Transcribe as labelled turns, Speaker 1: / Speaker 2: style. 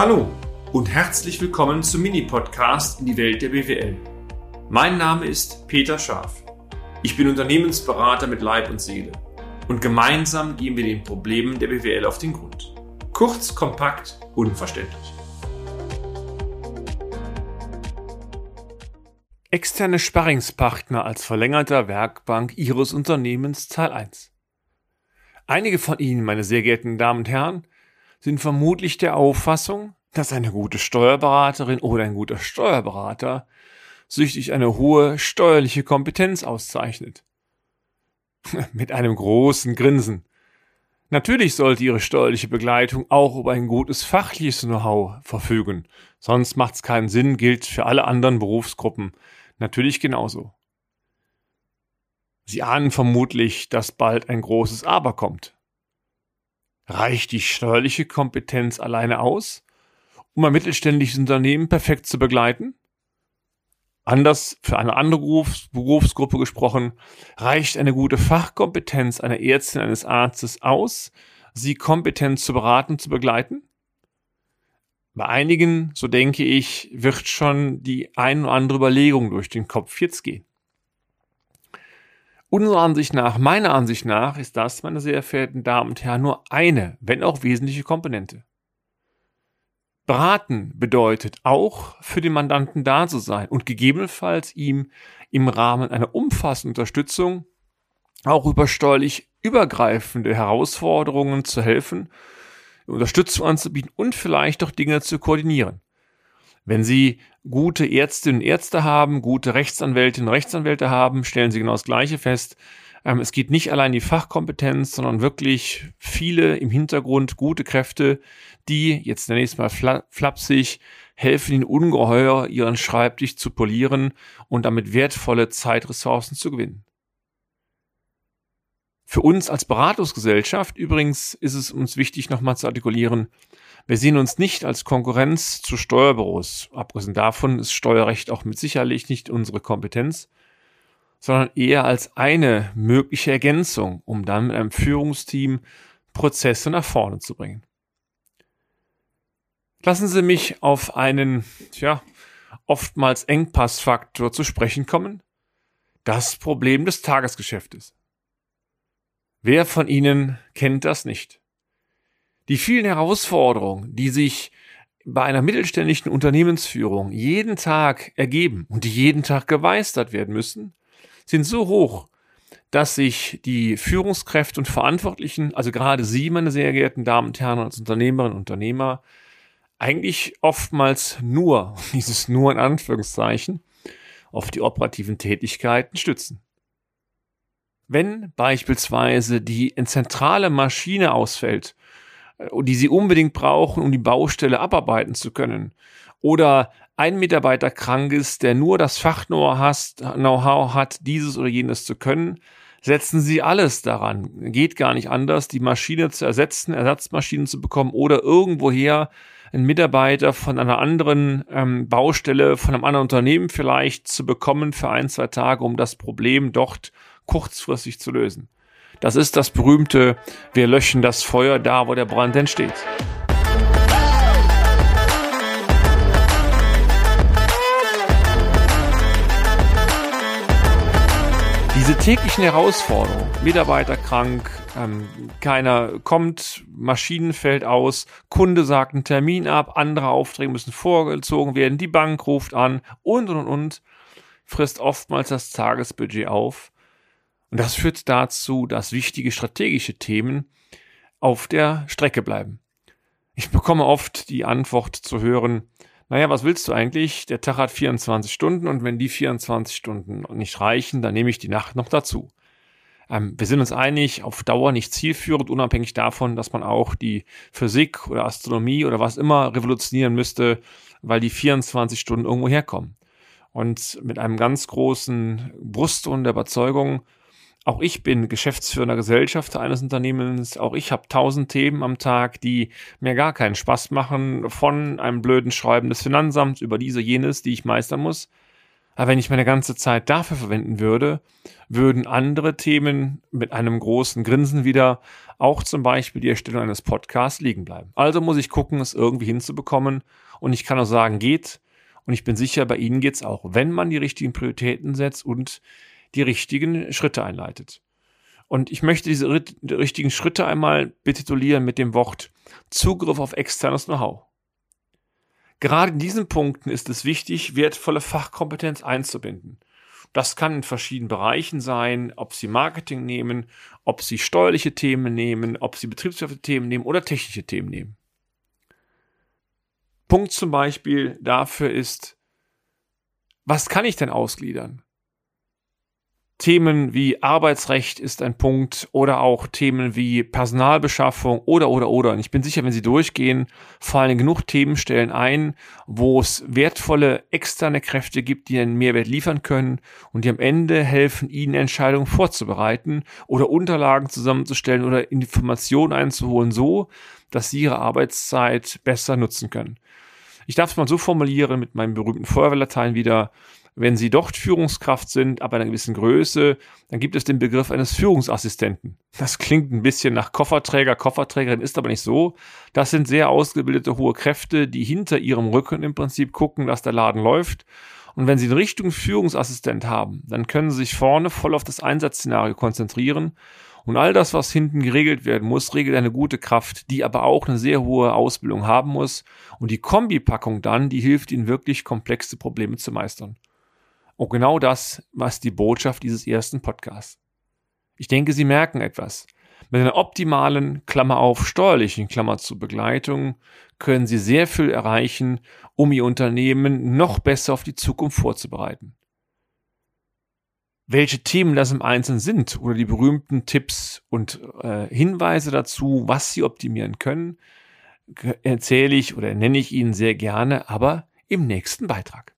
Speaker 1: Hallo und herzlich willkommen zum Mini-Podcast in die Welt der BWL. Mein Name ist Peter Scharf. Ich bin Unternehmensberater mit Leib und Seele und gemeinsam gehen wir den Problemen der BWL auf den Grund. Kurz, kompakt, unverständlich. Externe Sparringspartner als verlängerter Werkbank Ihres Unternehmens Teil 1. Einige von Ihnen, meine sehr geehrten Damen und Herren, sind vermutlich der Auffassung, dass eine gute Steuerberaterin oder ein guter Steuerberater durch eine hohe steuerliche Kompetenz auszeichnet. Mit einem großen Grinsen. Natürlich sollte Ihre steuerliche Begleitung auch über ein gutes fachliches Know-how verfügen. Sonst macht es keinen Sinn, gilt für alle anderen Berufsgruppen natürlich genauso. Sie ahnen vermutlich, dass bald ein großes Aber kommt. Reicht die steuerliche Kompetenz alleine aus, um ein mittelständisches Unternehmen perfekt zu begleiten? Anders für eine andere Berufs Berufsgruppe gesprochen, reicht eine gute Fachkompetenz einer Ärztin, eines Arztes aus, sie kompetent zu beraten, zu begleiten? Bei einigen, so denke ich, wird schon die ein oder andere Überlegung durch den Kopf jetzt gehen. Unserer Ansicht nach, meiner Ansicht nach, ist das, meine sehr verehrten Damen und Herren, nur eine, wenn auch wesentliche Komponente. Beraten bedeutet auch für den Mandanten da zu sein und gegebenenfalls ihm im Rahmen einer umfassenden Unterstützung auch über steuerlich übergreifende Herausforderungen zu helfen, Unterstützung anzubieten und vielleicht auch Dinge zu koordinieren. Wenn Sie gute Ärztinnen und Ärzte haben, gute Rechtsanwältinnen und Rechtsanwälte haben, stellen Sie genau das Gleiche fest. Ähm, es geht nicht allein die Fachkompetenz, sondern wirklich viele im Hintergrund gute Kräfte, die, jetzt zunächst mal flapsig, helfen Ihnen ungeheuer, Ihren Schreibtisch zu polieren und damit wertvolle Zeitressourcen zu gewinnen. Für uns als Beratungsgesellschaft übrigens ist es uns wichtig, nochmal zu artikulieren, wir sehen uns nicht als Konkurrenz zu Steuerbüros. Abgesehen davon ist Steuerrecht auch mit sicherlich nicht unsere Kompetenz, sondern eher als eine mögliche Ergänzung, um dann mit einem Führungsteam Prozesse nach vorne zu bringen. Lassen Sie mich auf einen, ja, oftmals Engpassfaktor zu sprechen kommen. Das Problem des Tagesgeschäftes. Wer von Ihnen kennt das nicht? Die vielen Herausforderungen, die sich bei einer mittelständischen Unternehmensführung jeden Tag ergeben und die jeden Tag geweistert werden müssen, sind so hoch, dass sich die Führungskräfte und Verantwortlichen, also gerade Sie, meine sehr geehrten Damen und Herren, als Unternehmerinnen und Unternehmer, eigentlich oftmals nur, dieses nur in Anführungszeichen, auf die operativen Tätigkeiten stützen. Wenn beispielsweise die zentrale Maschine ausfällt die sie unbedingt brauchen, um die Baustelle abarbeiten zu können. Oder ein Mitarbeiter krank ist, der nur das Fach-Know-how hat, dieses oder jenes zu können, setzen sie alles daran. Geht gar nicht anders, die Maschine zu ersetzen, Ersatzmaschinen zu bekommen oder irgendwoher einen Mitarbeiter von einer anderen ähm, Baustelle, von einem anderen Unternehmen vielleicht zu bekommen für ein, zwei Tage, um das Problem dort kurzfristig zu lösen. Das ist das berühmte, wir löschen das Feuer da, wo der Brand entsteht. Diese täglichen Herausforderungen, Mitarbeiter krank, ähm, keiner kommt, Maschinen fällt aus, Kunde sagt einen Termin ab, andere Aufträge müssen vorgezogen werden, die Bank ruft an und und und, und frisst oftmals das Tagesbudget auf und das führt dazu, dass wichtige strategische Themen auf der Strecke bleiben. Ich bekomme oft die Antwort zu hören, naja, was willst du eigentlich? Der Tag hat 24 Stunden und wenn die 24 Stunden nicht reichen, dann nehme ich die Nacht noch dazu. Ähm, wir sind uns einig, auf Dauer nicht zielführend, unabhängig davon, dass man auch die Physik oder Astronomie oder was immer revolutionieren müsste, weil die 24 Stunden irgendwo herkommen. Und mit einem ganz großen Brustton der Überzeugung, auch ich bin geschäftsführender Gesellschafter eines Unternehmens. Auch ich habe tausend Themen am Tag, die mir gar keinen Spaß machen. Von einem blöden Schreiben des Finanzamts über diese, jenes, die ich meistern muss. Aber wenn ich meine ganze Zeit dafür verwenden würde, würden andere Themen mit einem großen Grinsen wieder, auch zum Beispiel die Erstellung eines Podcasts, liegen bleiben. Also muss ich gucken, es irgendwie hinzubekommen. Und ich kann auch sagen, geht. Und ich bin sicher, bei Ihnen geht's auch, wenn man die richtigen Prioritäten setzt und die richtigen Schritte einleitet. Und ich möchte diese richtigen Schritte einmal betitulieren mit dem Wort Zugriff auf externes Know-how. Gerade in diesen Punkten ist es wichtig, wertvolle Fachkompetenz einzubinden. Das kann in verschiedenen Bereichen sein, ob Sie Marketing nehmen, ob Sie steuerliche Themen nehmen, ob Sie betriebswirtschaftliche Themen nehmen oder technische Themen nehmen. Punkt zum Beispiel dafür ist, was kann ich denn ausgliedern? Themen wie Arbeitsrecht ist ein Punkt oder auch Themen wie Personalbeschaffung oder oder oder. Und ich bin sicher, wenn Sie durchgehen, fallen genug Themenstellen ein, wo es wertvolle externe Kräfte gibt, die einen Mehrwert liefern können und die am Ende helfen, Ihnen Entscheidungen vorzubereiten oder Unterlagen zusammenzustellen oder Informationen einzuholen, so dass Sie Ihre Arbeitszeit besser nutzen können. Ich darf es mal so formulieren mit meinem berühmten Feuerwehrlatein wieder. Wenn Sie dort Führungskraft sind, aber einer gewissen Größe, dann gibt es den Begriff eines Führungsassistenten. Das klingt ein bisschen nach Kofferträger, Kofferträgerin ist aber nicht so. Das sind sehr ausgebildete hohe Kräfte, die hinter ihrem Rücken im Prinzip gucken, dass der Laden läuft. Und wenn Sie in Richtung Führungsassistent haben, dann können Sie sich vorne voll auf das Einsatzszenario konzentrieren. Und all das, was hinten geregelt werden muss, regelt eine gute Kraft, die aber auch eine sehr hohe Ausbildung haben muss. Und die Kombipackung dann, die hilft Ihnen wirklich komplexe Probleme zu meistern. Und genau das was die Botschaft dieses ersten Podcasts. Ich denke, Sie merken etwas. Mit einer optimalen, Klammer auf, steuerlichen Klammer zu Begleitung können Sie sehr viel erreichen, um Ihr Unternehmen noch besser auf die Zukunft vorzubereiten. Welche Themen das im Einzelnen sind oder die berühmten Tipps und äh, Hinweise dazu, was Sie optimieren können, erzähle ich oder nenne ich Ihnen sehr gerne, aber im nächsten Beitrag.